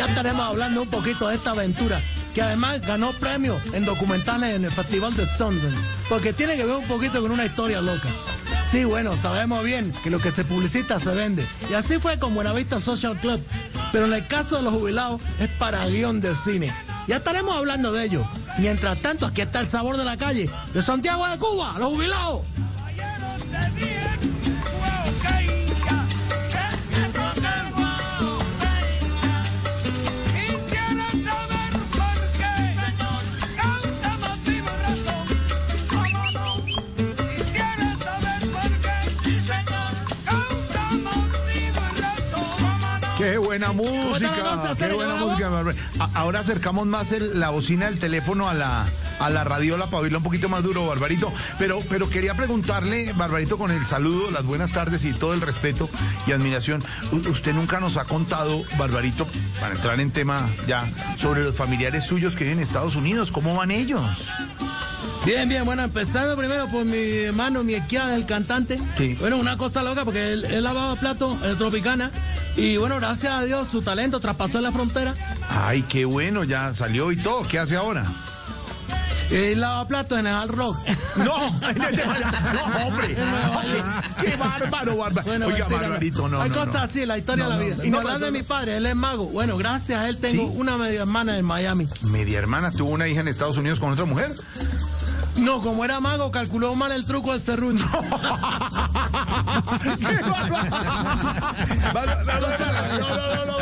Ya estaremos hablando un poquito de esta aventura, que además ganó premio en documentales en el Festival de Sundance, porque tiene que ver un poquito con una historia loca. Sí, bueno, sabemos bien que lo que se publicita se vende. Y así fue con Buenavista Social Club. Pero en el caso de los jubilados es para guion de cine. Ya estaremos hablando de ello. Mientras tanto, aquí está el sabor de la calle de Santiago de Cuba, los jubilados. Qué buena música, qué buena música. Ahora acercamos más el- la bocina del teléfono a la a la radiola para oírla un poquito más duro, Barbarito. Pero pero quería preguntarle, Barbarito, con el saludo, las buenas tardes y todo el respeto y admiración. Usted nunca nos ha contado, Barbarito, para entrar en tema ya, sobre los familiares suyos que viven en Estados Unidos. ¿Cómo van ellos? Bien, bien, bueno, empezando primero por mi hermano, mi esquiada, el cantante. Sí. Bueno, una cosa loca porque él, él lavaba platos en Tropicana y bueno, gracias a Dios su talento traspasó la frontera. Ay, qué bueno, ya salió y todo. ¿Qué hace ahora? Y lava platos en el Hard Rock. No, en el de no, hombre. Qué bárbaro, bárbaro. Bueno, Oiga, mentira, Barbarito, no. Hay no, cosas no. así, la historia No, de la vida. y no, hablar de mi padre, él es mago. Bueno, gracias a él tengo ¿Sí? una media hermana en Miami. Media hermana tuvo una hija en Estados Unidos con otra mujer. No, como era mago, calculó mal el truco del serrucho.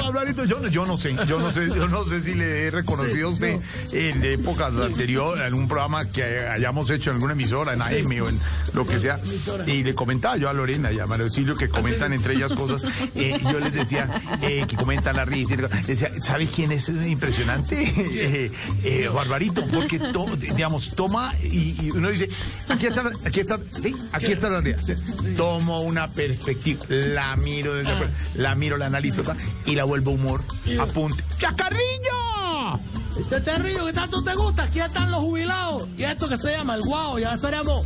Barbarito, yo, yo no sé, yo no sé, yo no sé si le he reconocido a Sí, usted en épocas anteriores, en algún programa que hayamos hecho en alguna emisora, en AM o en lo que sea, y le comentaba yo a Lorena y a Mario Auxilio que comentan entre ellas cosas, eh, yo les decía eh, que comentan la risa, decía, ¿sabe quién es impresionante? Eh, eh, Barbarito, porque to- digamos, toma y, y uno dice, aquí está, aquí está, sí, aquí está la realidad. Tomo una perspectiva, la miro desde la miro, la analizo y la vuelvo humor, apunte. ¡Chacarrillo! Chacharrillo, que tanto te gusta, aquí están los jubilados. Y esto que se llama el guau, ya seremos.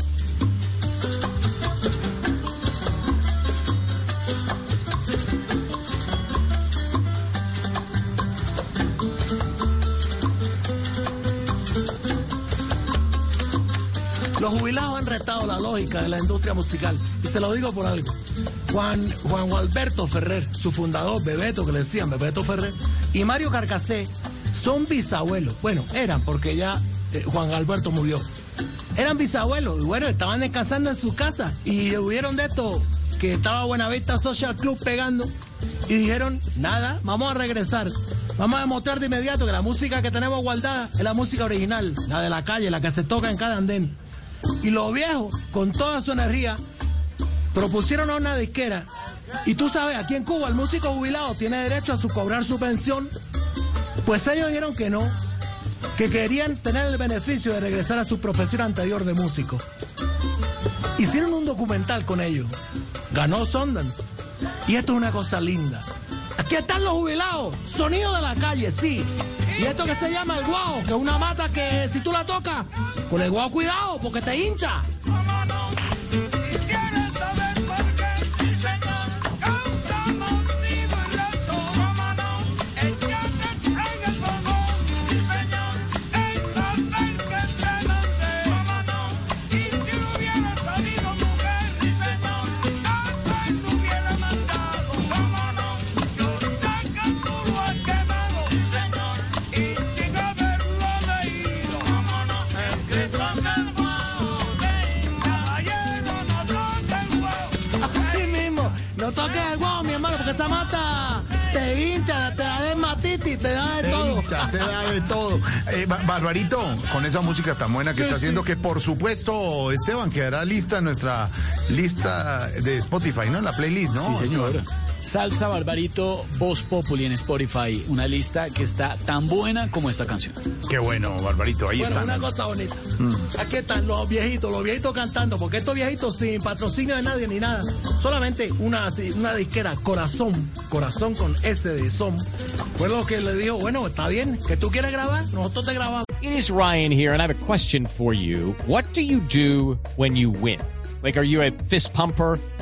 Los jubilados han retado la lógica de la industria musical. Y se lo digo por algo. Juan, Juan Alberto Ferrer, su fundador, Bebeto, que le decían Bebeto Ferrer, y Mario Carcasé son bisabuelos. Bueno, eran porque ya eh, Juan Alberto murió. Eran bisabuelos y bueno, estaban descansando en su casa y hubieron de esto que estaba Buenavista Social Club pegando y dijeron, nada, vamos a regresar. Vamos a demostrar de inmediato que la música que tenemos guardada es la música original, la de la calle, la que se toca en cada andén. Y los viejos, con toda su energía, propusieron a una disquera. Y tú sabes, aquí en Cuba el músico jubilado tiene derecho a su cobrar su pensión. Pues ellos dijeron que no, que querían tener el beneficio de regresar a su profesión anterior de músico. Hicieron un documental con ellos. Ganó Sundance. Y esto es una cosa linda. Aquí están los jubilados. Sonido de la calle, sí. Y esto que se llama el guau, que es una mata que si tú la tocas, con el guau cuidado, porque te hincha. Hincha, te da dermatitis, te da de Te todo. hincha, te da de todo. Eh, Ba- Barbarito, con esa música tan buena que Sí, está haciendo, sí. que por supuesto, Esteban, quedará lista en nuestra lista de Spotify, ¿no? En la playlist, ¿no? Sí, señor. Salsa Barbarito Voz Populi en Spotify. Una lista que está tan buena como esta canción. Qué bueno, Barbarito, ahí Bueno, está. una cosa bonita. Aquí están los viejitos, los viejitos cantando, porque estos viejitos sin patrocinio de nadie ni nada, solamente una, una disquera, Corazón, Corazón con S de Son, fue lo que le dijo, bueno, está bien, que tú quieres grabar, nosotros te grabamos. It is Ryan here, and I have a question for you. What do you do when you win? Like, are you a fist pumper?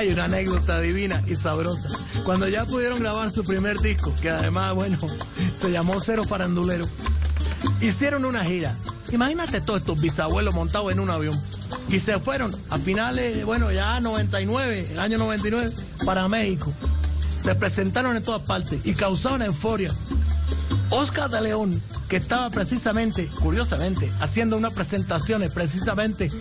Hay una anécdota divina y sabrosa. Cuando ya pudieron grabar su primer disco, que además, bueno, se llamó Cero Farandulero, hicieron una gira. Imagínate todos estos bisabuelos montados en un avión. Y se fueron a finales, bueno, ya 99, el año 99, para México. Se presentaron en todas partes y causaron euforia. Oscar de León, que estaba precisamente, curiosamente, haciendo unas presentaciones precisamente eh,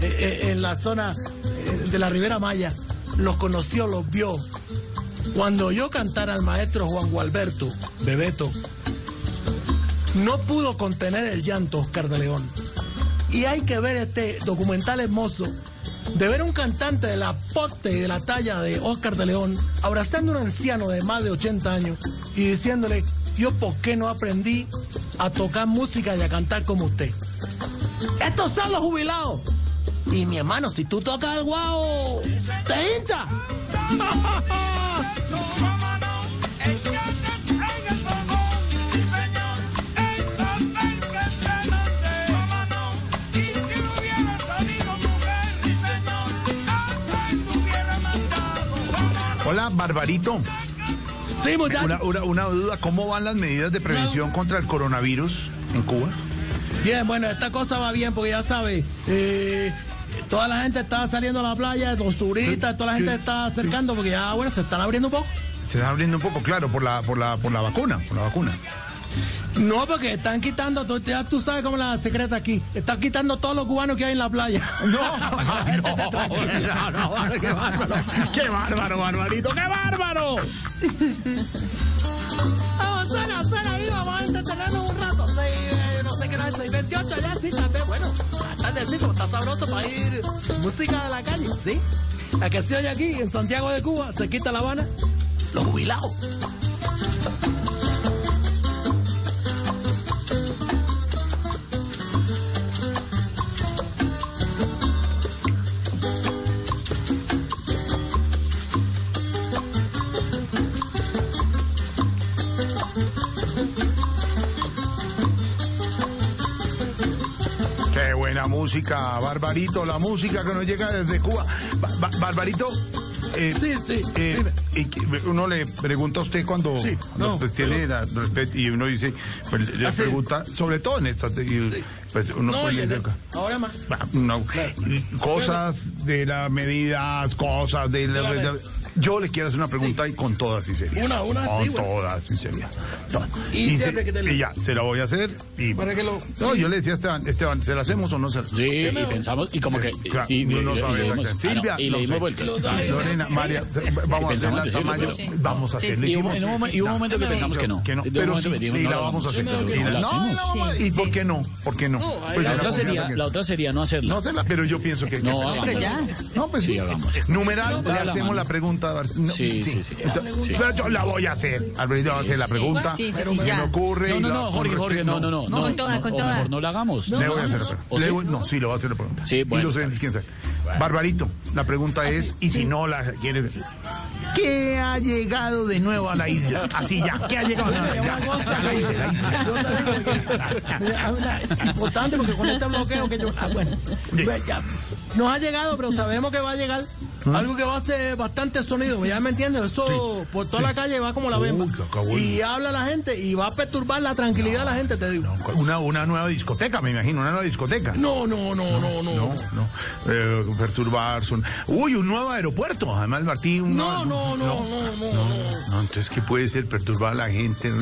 eh, en la zona eh, de la Ribera Maya, los conoció, los vio. Cuando oyó cantar al maestro Juan Gualberto, Bebeto, no pudo contener el llanto Oscar de León. Y hay que ver este documental hermoso de ver un cantante del aporte y de la talla de Oscar de León abrazando a un anciano de más de 80 años y diciéndole, yo por qué no aprendí a tocar música y a cantar como usted. Estos son los jubilados. Y mi hermano, si tú tocas el guau, te hincha. Hola, Barbarito. Sí, muchachos. Una, una- una duda, ¿cómo van las medidas de prevención contra el coronavirus en Cuba? Bien, bueno, esta cosa va bien porque ya sabes, eh, toda la gente está saliendo a la playa, los turistas, toda la gente está acercando porque ya, bueno, se están abriendo un poco. Se están abriendo un poco, claro, por la, por la, por la vacuna, por la vacuna. No, porque están quitando, tú- ya tú sabes cómo es la secreta aquí, están quitando todos los cubanos que hay en la playa. No, No, no, no, qué bárbaro. Qué bárbaro, Barbarito, qué bárbaro. Vamos, suena, suena ahí, vamos a entretenernos un 628 ya, sí, también, bueno, tardecito, está sabroso para ir música de la calle, ¿sí? La que se oye aquí, en Santiago de Cuba, se quita La Habana, los jubilados. Música, Barbarito, la música que nos llega desde Cuba. Ba- ba- Barbarito, eh, Sí, sí, eh, uno le pregunta a usted cuando, Sí, no, pues, tiene la respeto y uno dice, pues, le Ah, sí. pregunta, sobre todo en estas, pues uno No, el- ahora más. "Ah, no, cosas de las medidas, cosas de la. Yo le quiero hacer una pregunta y con toda sinceridad. Una, una, con sí, bueno. toda sinceridad. Y se- siempre que te lo- y ya, se la voy a hacer y Para que lo- no, yo le decía a Esteban, Esteban, ¿se la hacemos o no se la Sí, y pensamos, y como que. Claro, y, y- no, no y- y sabe le dimos- exactamente. ah, Silvia, y le dimos vueltas. Lorena, Maria, vamos a hacerla pero- Vamos a hacerla. Y hubo, un momento que pensamos que no. pero sí, y la vamos a hacer. No hacemos. ¿Y por qué no? ¿Por qué no? Pues La otra, sería, que- la otra sería no hacerla. No hacerla, pero yo pienso que hay que No, hacerla. hagámosla. No, pues Sí, sí. hagamos. Numeral, le hacemos la pregunta. Bar- no, Sí, sí, sí. Entonces, Sí. Pero yo la voy a hacer. Alberto va a hacer la pregunta. Sí, sí, sí, me ocurre. No, no, no, Jorge, Jorge, respeto, no, no, no. Con no, toda, no, con toda. mejor no la hagamos. Le voy a hacer la pregunta. No, sí, le voy a hacer la pregunta. Sí, bueno, y los oyentes, quién sabe. Barbarito, la pregunta es, y si no la quieres... ¿Qué ha llegado de nuevo a la isla? Así ya, ¿qué ha llegado de nuevo? Ya, ya la hice, la hice. Importante porque con este bloqueo que yo. ah, bueno, ya, nos ha llegado, pero sabemos que va a llegar. Algo que va a hacer bastante sonido, ¿ya me entiendes? Eso por toda la calle va como la bemba. Uy. Y habla la gente y va a perturbar la tranquilidad de la gente, te digo. Una, una nueva discoteca, me imagino, una nueva discoteca. No, no, no, no, no. No, no. Eh, perturbar son. Uy, un nuevo aeropuerto. Además, Martín. un No, nuevo- no, no, no, no, no. No, entonces, ¿qué puede ser? Perturbar a la gente.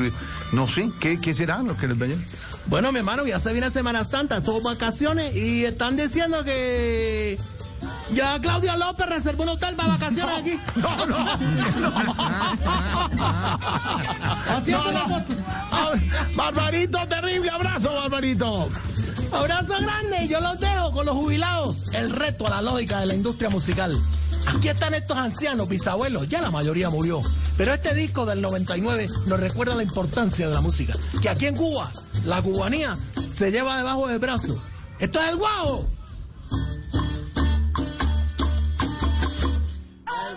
No sé, ¿qué, qué será lo que les vayan? Bueno, mi hermano, ya se viene Semana Santa, son vacaciones y están diciendo que ya Claudia López reservó un hotel para vacaciones aquí. No, no. Haciendo una foto. Barbarito, terrible abrazo, Barbarito. Abrazo grande yo los dejo con los jubilados. El reto a la lógica de la industria musical. Aquí están estos ancianos, bisabuelos, ya la mayoría murió. Pero este disco del 99 nos recuerda la importancia de la música. Que aquí en Cuba, la cubanía se lleva debajo del brazo. Esto es el guau.